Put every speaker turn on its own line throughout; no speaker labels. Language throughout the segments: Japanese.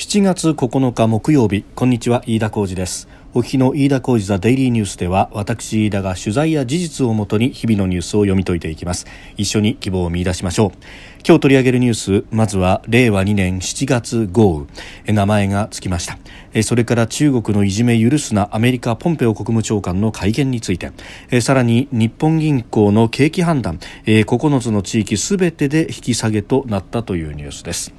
7月9日木曜日こんにちは飯田浩二です。お聞きの飯田浩二ザデイリーニュースでは私飯田が取材や事実をもとに日々のニュースを読み解いていきます。一緒に希望を見出しましょう。今日取り上げるニュースまずは令和2年7月豪雨。名前がつきました。それから中国のいじめ許すなアメリカポンペオ国務長官の会見について。さらに日本銀行の景気判断。9つの地域すべてで引き下げとなったというニュースです。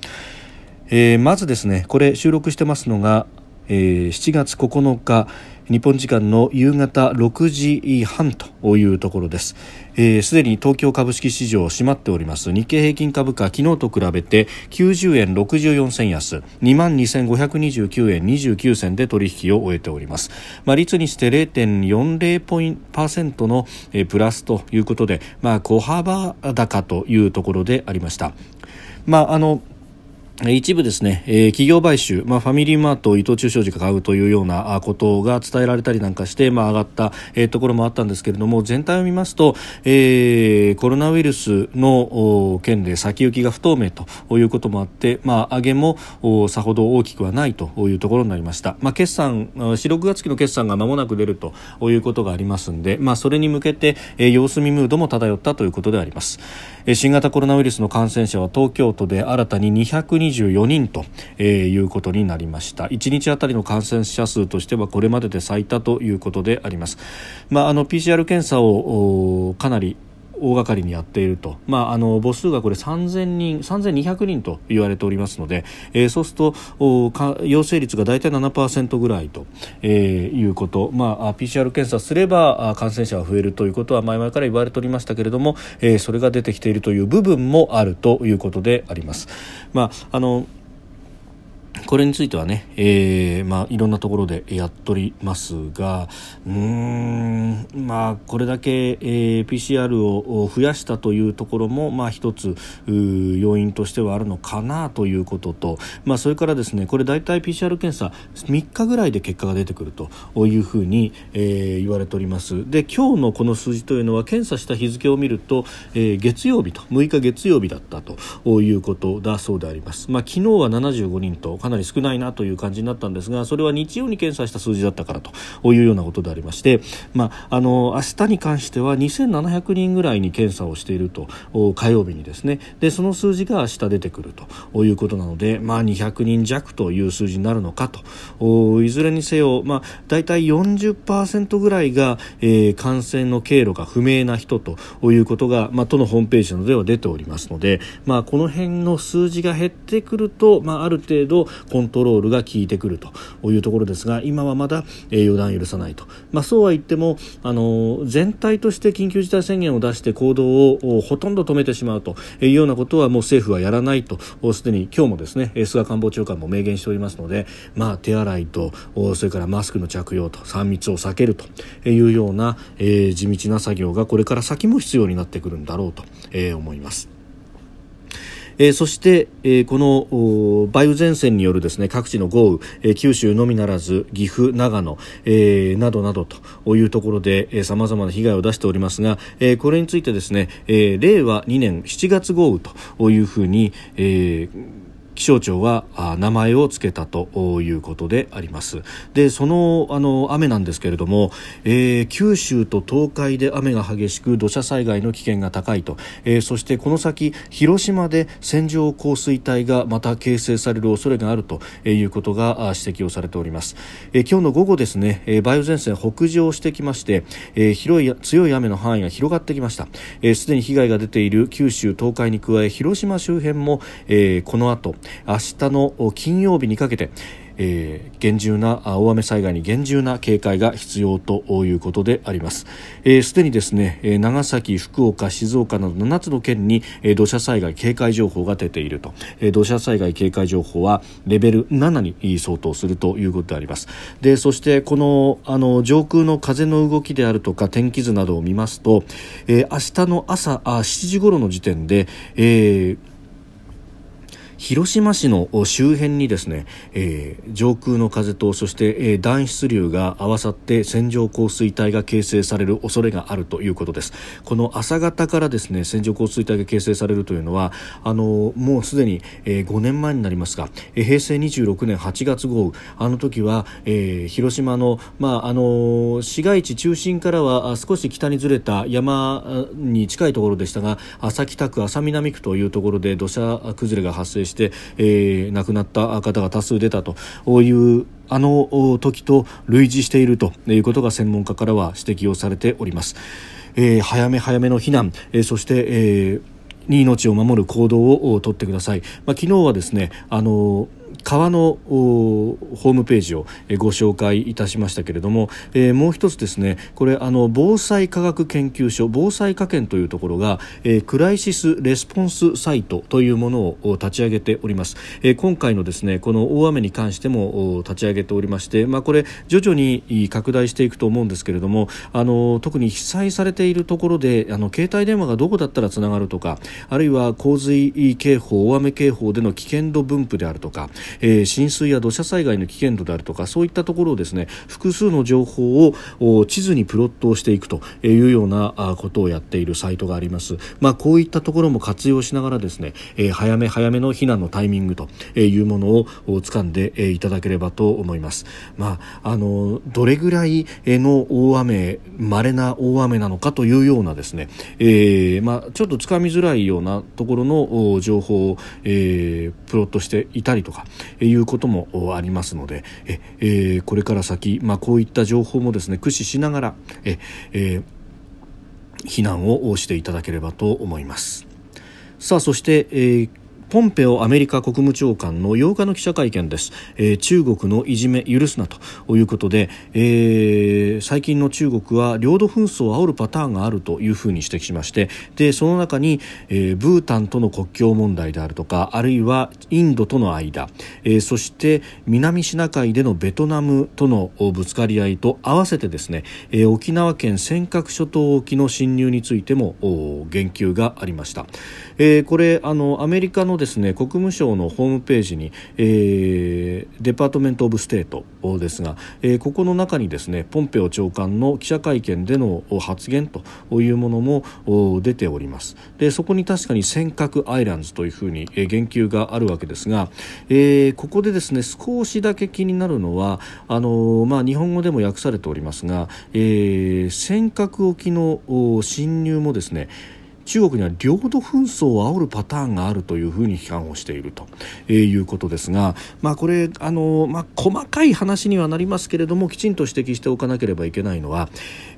えー、まずですねこれ収録してますのが、えー、7月9日日本時間の夕方6時半というところです。すで、えー、に東京株式市場閉まっております。日経平均株価昨日と比べて90円64銭安2万2529円29銭で取引を終えております、まあ、率にして0.40ポイントの、え、プラスということで、まあ、小幅高というところでありました。まああの一部ですね、えー、企業買収、まあ、ファミリーマート、伊藤忠商事が買うというようなことが伝えられたりなんかして、まあ、上がった、えー、ところもあったんですけれども、全体を見ますと、えー、コロナウイルスの件で先行きが不透明ということもあって、まあ、上げもさほど大きくはないというところになりました。まあ、決算、4、6月期の決算が間もなく出るということがありますんで、まあ、それに向けて、えー、様子見ムードも漂ったということであります。え新型コロナウイルスの感染者は東京都で新たに224人と、えー、いうことになりました。1日あたりの感染者数としてはこれまでで最多ということであります、まあ、あの PCR 検査をかなり大掛かりにやっていると、まあ、あの母数がこれ3000人3200人と言われておりますので、えー、そうすると陽性率が大体7%ぐらいと、えー、いうこと、まあ、PCR 検査すれば感染者が増えるということは前々から言われておりましたけれども、えー、それが出てきているという部分もあるということであります。まああのこれについてはね、えーまあ、いろんなところでやっておりますがうーん、まあ、これだけ、えー、PCR を増やしたというところも、まあ、一つ要因としてはあるのかなということと、まあ、それからですねこれ大体 PCR 検査3日ぐらいで結果が出てくるというふうに、えー、言われております。で今日のこの数字というのは検査した日付を見ると、えー、月曜日と6日月曜日だったということだそうであります、まあ、昨日は75人とかなり少ないなという感じになったんですがそれは日曜に検査した数字だったからというようなことでありまして、まあ、あの明日に関しては2700人ぐらいに検査をしていると火曜日にですね。でその数字が明日出てくるということなので、まあ、200人弱という数字になるのかと。いずれにせよ、まあ、大体40%ぐらいが、えー、感染の経路が不明な人ということが、まあ、都のホームページなどでは出ておりますので、まあ、この辺の数字が減ってくると、まあ、ある程度コントロールが効いてくるというところですが今はまだ、えー、予断許さないと、まあ、そうは言ってもあの全体として緊急事態宣言を出して行動をほとんど止めてしまうというようなことはもう政府はやらないとすでに今日もですね菅官房長官も明言しておりますので、まあ、手洗いとそれからマスクの着用と3密を避けるというような、えー、地道な作業がこれから先も必要になってくるんだろうと、えー、思います。えー、そして、えー、この梅雨前線によるですね各地の豪雨、えー、九州のみならず岐阜、長野、えー、などなどというところでさまざまな被害を出しておりますが、えー、これについてですね、えー、令和2年7月豪雨というふうに、えー気象庁は名前を付けたということであります。でそのあの雨なんですけれども、えー、九州と東海で雨が激しく土砂災害の危険が高いと、えー、そしてこの先広島で線状降水帯がまた形成される恐れがあるということが指摘をされております、えー、今日の午後ですね、え梅雨前線北上してきまして、え広い強い雨の範囲が広がってきました。すで、えー、に被害が出ている九州東海に加え広島周辺も、えー、この後明日の金曜日にかけてえー、厳重な大雨災害に厳重な警戒が必要ということであります。すで、えー、にですね長崎、福岡、静岡など7つの県に、え、土砂災害警戒情報が出ていると、えー、土砂災害警戒情報はレベル7に相当するということであります。でそしてこのあの上空の風の動きであるとか天気図などを見ますと、えー、明日の朝あ7時頃の時点で、えー広島市の周辺にですね、えー、上空の風とそして、えー、暖湿流が合わさって線状降水帯が形成される恐れがあるということです。この朝方からですね線状降水帯が形成されるというのはあのもうすでに、えー、5年前になりますが、えー、平成26年8月豪雨。あの時は、えー、広島のまああの市街地中心からは少し北にずれた山に近いところでしたが朝北区朝南区というところで土砂崩れが発生しして、えー、亡くなった方が多数出たというあの時と類似しているということが専門家からは指摘をされております。えー、早め早めの避難、えー、そして、えーに命を守る行動をとってください。まあ、昨日はですね、あの川のホームページをご紹介いたしましたけれども、えー、もう一つですねこれあの防災科学研究所防災科研というところが、えー、クライシスレスポンスサイトというものを立ち上げております、えー、今回のですねこの大雨に関しても立ち上げておりまして、まあ、これ徐々に拡大していくと思うんですけれどもあの特に被災されているところであの携帯電話がどこだったらつながるとかあるいは洪水警報大雨警報での危険度分布であるとかえー、浸水や土砂災害の危険度であるとかそういったところをですね複数の情報を地図にプロットをしていくというようなことをやっているサイトがあります。まあ、こういったところも活用しながらですね、えー、早め早めの避難のタイミングというものを掴んでいただければと思います。まあ、あのどれぐらいの大雨稀な大雨なのかというようなですね、えー、まあ、ちょっとつかみづらいようなところの情報を、えー、プロットしていたりとか、いうこともありますのでえ、え、これから先、まあ、こういった情報もですね駆使しながらえ、え、避難をしていただければと思います。さあそして、えーポンペオアメリカ国務長官の8日の記者会見です、えー、中国のいじめ許すなということで、えー、最近の中国は領土紛争を煽るパターンがあるというふうに指摘しましてでその中に、えー、ブータンとの国境問題であるとかあるいはインドとの間、え、そして南シナ海でのベトナムとのぶつかり合いと合わせてですね、え、沖縄県尖閣諸島沖の侵入についても言及がありました、え、これあのアメリカのですね国務省のホームページに、えー、 Department of State ですが、えー、ここの中にですねポンペオ長官の記者会見での発言というものも出ております。でそこに確かに尖閣アイランズというふうに言及があるわけですが、えー、ここでですね少しだけ気になるのはあの、まあ、日本語でも訳されておりますが、えー、尖閣沖の侵入もですね中国には領土紛争を煽るパターンがあるというふうに批判をしていると、えー、いうことですが、まあ、これあの、まあ、細かい話にはなりますけれどもきちんと指摘しておかなければいけないのは、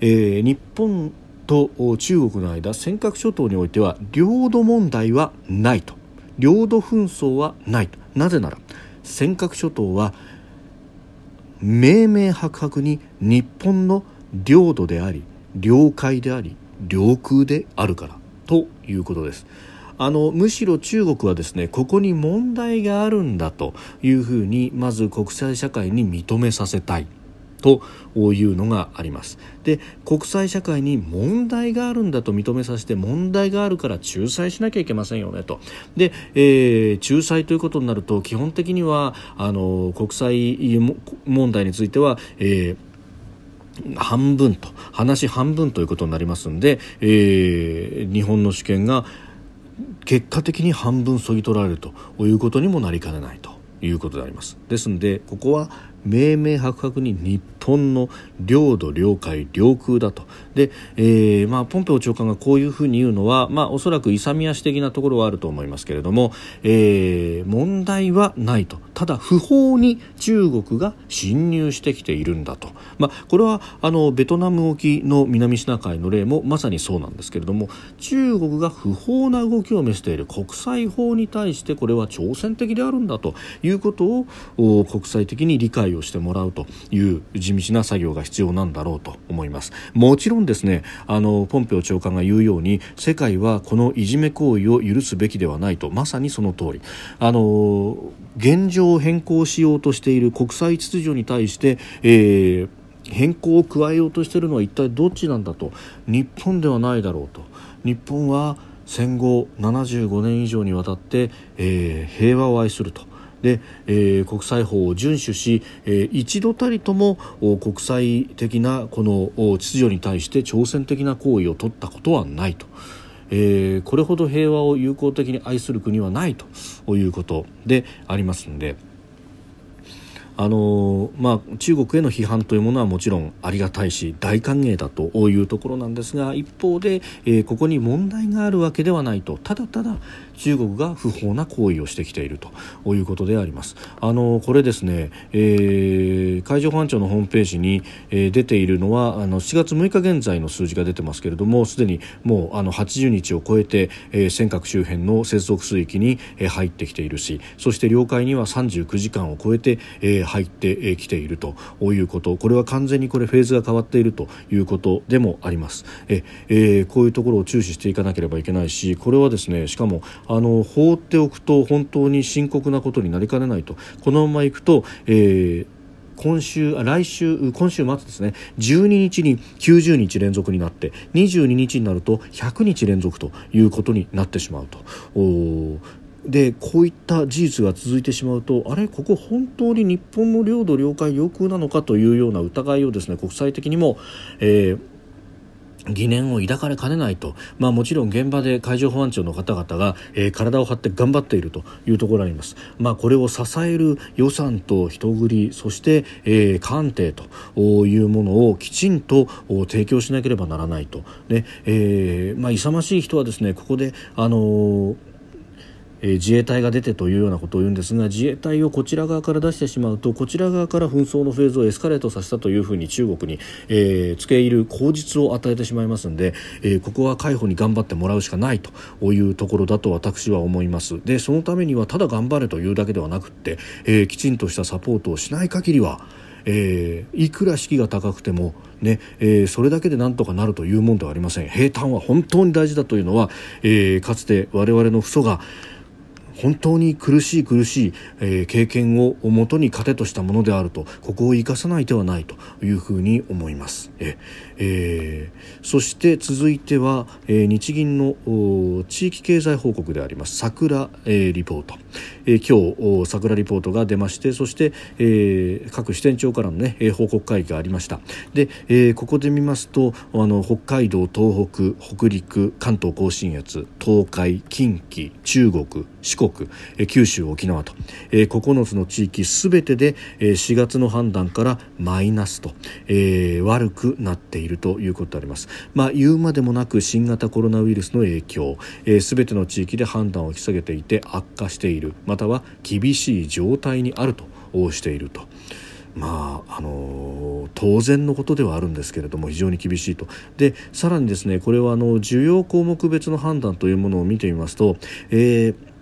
えー、日本と中国の間尖閣諸島においては領土問題はないと。領土紛争はないと。なぜなら尖閣諸島は明々白々に日本の領土であり領海であり領空であるから。ということです。あのむしろ中国はですねここに問題があるんだというふうにまず国際社会に認めさせたい。というのがありますで国際社会に問題があるんだと認めさせて問題があるから仲裁しなきゃいけませんよねとで、えー、仲裁ということになると基本的にはあの国際問題については、えー半分と話半分ということになりますんで、えー、日本の主権が結果的に半分そぎ取られるということにもなりかねないということであります。ですのでここは明々白々に日本の領土領海領空だと。で、えーまあ、ポンペオ長官がこういうふうに言うのは、まあ、おそらく勇み足的なところはあると思いますけれども、えー、問題はないと。ただ不法に中国が侵入してきているんだと、まあ、これはあのベトナム沖の南シナ海の例もまさにそうなんですけれども中国が不法な動きを見せている。国際法に対してこれは挑戦的であるんだということを国際的に理解をしてもらうという地道な作業が必要なんだろうと思います。もちろんですねあのポンペオ長官が言うように世界はこのいじめ行為を許すべきではないと。まさにその通り。あの現状を変更しようとしている国際秩序に対して、えー、変更を加えようとしているのは一体どっちなんだと。日本ではないだろうと。日本は戦後75年以上にわたって、えー、平和を愛すると。で、えー、国際法を遵守し、えー、一度たりとも国際的なこの秩序に対して挑戦的な行為を取ったことはないと。えー、これほど平和を友好的に愛する国はないということでありますので。あのまあ、中国への批判というものはもちろんありがたいし大歓迎だというところなんですが一方で、えー、ここに問題があるわけではないとただただ中国が不法な行為をしてきているということであります。あのこれですね、えー、海上保安庁のホームページに、えー、出ているのはあの7月6日現在の数字が出てますけれどもすでにもうあの80日を超えて、えー、尖閣周辺の接続水域に、えー、入ってきているしそして領海には39時間を超えて、えー入ってきているということ。これは完全にこれフェーズが変わっているということでもあります。え、え、こういうところを注視していかなければいけないしこれはですねしかもあの放っておくと本当に深刻なことになりかねないと。このままいくと、えー今週来週今週末ですね。12日に90日連続になって22日になると100日連続ということになってしまうと。でこういった事実が続いてしまうとあれここ本当に日本の領土領海領空なのかというような疑いをですね国際的にも、えー疑念を抱かれかねないと、まあ、もちろん現場で海上保安庁の方々が、えー、体を張って頑張っているというところがあります、まあ、これを支える予算と人繰りそして、えー、艦艇というものをきちんと提供しなければならないと、ねえーまあ、勇ましい人はですねここで、あのーえ自衛隊が出てというようなことを言うんですが自衛隊をこちら側から出してしまうとこちら側から紛争のフェーズをエスカレートさせたというふうに中国に、えー、付け入る口実を与えてしまいますので、えー、ここは海保に頑張ってもらうしかないというところだと私は思います。でそのためにはただ頑張れというだけではなくって、えー、きちんとしたサポートをしない限りはえー、いくら士気が高くてもね、えー、それだけでなんとかなるというもんではありません。平坦は本当に大事だというのは、えー、かつて我々の父祖が本当に苦しい苦しい、えー、経験をもとに糧としたものであるとここを生かさない手はないというふうに思います。ええー、そして続いては、えー、日銀の地域経済報告であります桜、えー、リポート、えー、今日桜リポートが出ましてそして、えー、各支店長からの、ね、報告会議がありましたで、えー、ここで見ますとあの北海道東北北陸関東甲信越東海近畿中国四国、え、九州沖縄と、え、9つの地域すべてで、え、4月の判断からマイナスと、え、悪くなっているということであります。まあ、言うまでもなく新型コロナウイルスの影響。すべ、えー、ての地域で判断を引き下げていて悪化している。または厳しい状態にあると。していると。まああの当然のことではあるんですけれども非常に厳しいと。でさらにですねこれはあの需要項目別の判断というものを見てみますと、えー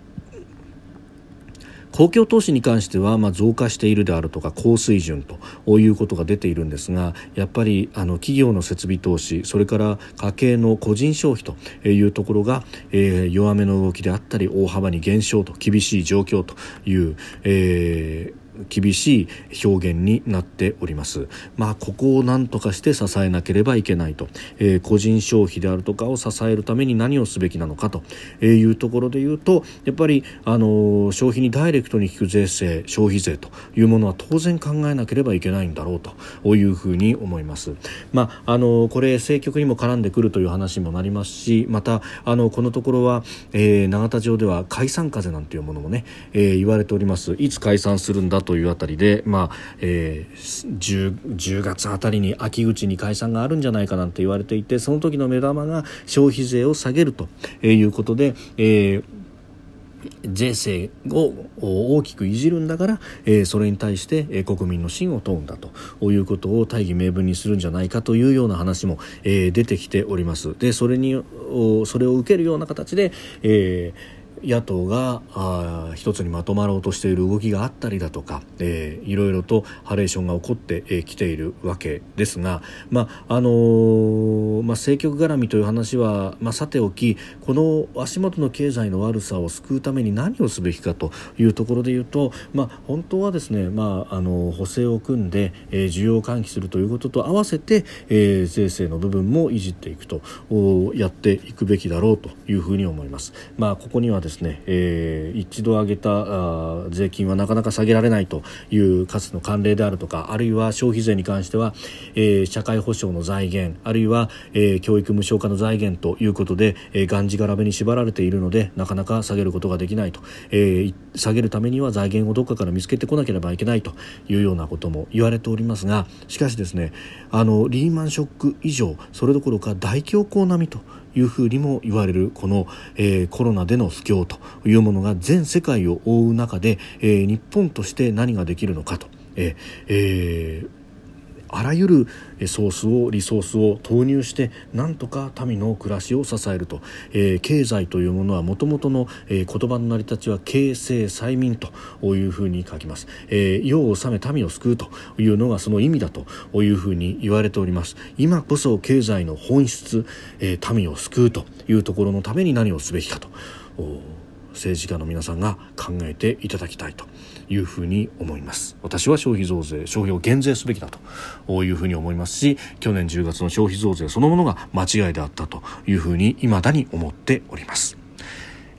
公共投資に関してはまあ増加しているであるとか高水準ということが出ているんですがやっぱりあの企業の設備投資それから家計の個人消費というところが、えー、弱めの動きであったり大幅に減少と厳しい状況という、えー厳しい表現になっております。まあ、ここを何とかして支えなければいけないと、えー、個人消費であるとかを支えるために何をすべきなのかというところで言うとやっぱり、あの消費にダイレクトに効く税制消費税というものは当然考えなければいけないんだろうというふうに思います。まあ、あのこれ政局にも絡んでくるという話もなりますしまたあのこのところは、えー、永田町では解散風なんていうものもね、えー、言われておりますいつ解散するんだというあたりで、まあえー、10, 10月あたりに秋口に解散があるんじゃないかなんて言われていてその時の目玉が消費税を下げるということで、えー税制を大きくいじるんだから、えー、それに対して、えー、国民の信を問うんだということを大義名分にするんじゃないかというような話も、えー、出てきております。でそれにそれを受けるような形で、えー野党があ一つにまとまろうとしている動きがあったりだとか、えー、いろいろとハレーションが起こってき、えー、ているわけですが、まああのー、まあ、政局絡みという話は、まあ、さておきこの足元の経済の悪さを救うために何をすべきかというところで言うと、まあ、本当はですね、まあ、あの補正を組んで、えー、需要を喚起するということと合わせて、えー、税制の部分もいじっていくとやっていくべきだろうというふうに思います。まあ、ここにはですね、えー、一度上げたあ税金はなかなか下げられないというかつの慣例であるとかあるいは消費税に関しては、えー、社会保障の財源あるいは、えー、教育無償化の財源ということで、えー、がんじがらめに縛られているのでなかなか下げることができないと、えー、下げるためには財源をどこかから見つけてこなければいけないというようなことも言われておりますがしかしですねあのリーマンショック以上それどころか大恐慌並みというふうにも言われるこの、えー、コロナでの不況というものが全世界を覆う中で、えー、日本として何ができるのかと。ええーあらゆるソースをリソースを投入してなんとか民の暮らしを支えると、えー、経済というものはもともとの、えー、言葉の成り立ちは経世済民というふうに書きます、えー、世を治め民を救うというのがその意味だというふうに言われております。今こそ経済の本質、えー、民を救うというところのために何をすべきかと。政治家の皆さんが考えていただきたいというふうに思います。私は消費増税消費を減税すべきだというふうに思いますし去年10月の消費増税そのものが間違いであったというふうに未だに思っております。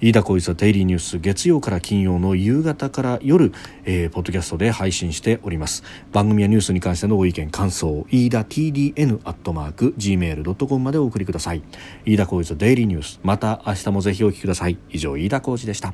飯田浩一ザデイリーニュース月曜から金曜の夕方から夜、えー、ポッドキャストで配信しております。番組やニュースに関してのご意見感想飯田 TDN アットマーク gmail.com までお送りください。飯田浩一ザデイリーニュースまた明日もぜひお聞きください。以上飯田浩一でした。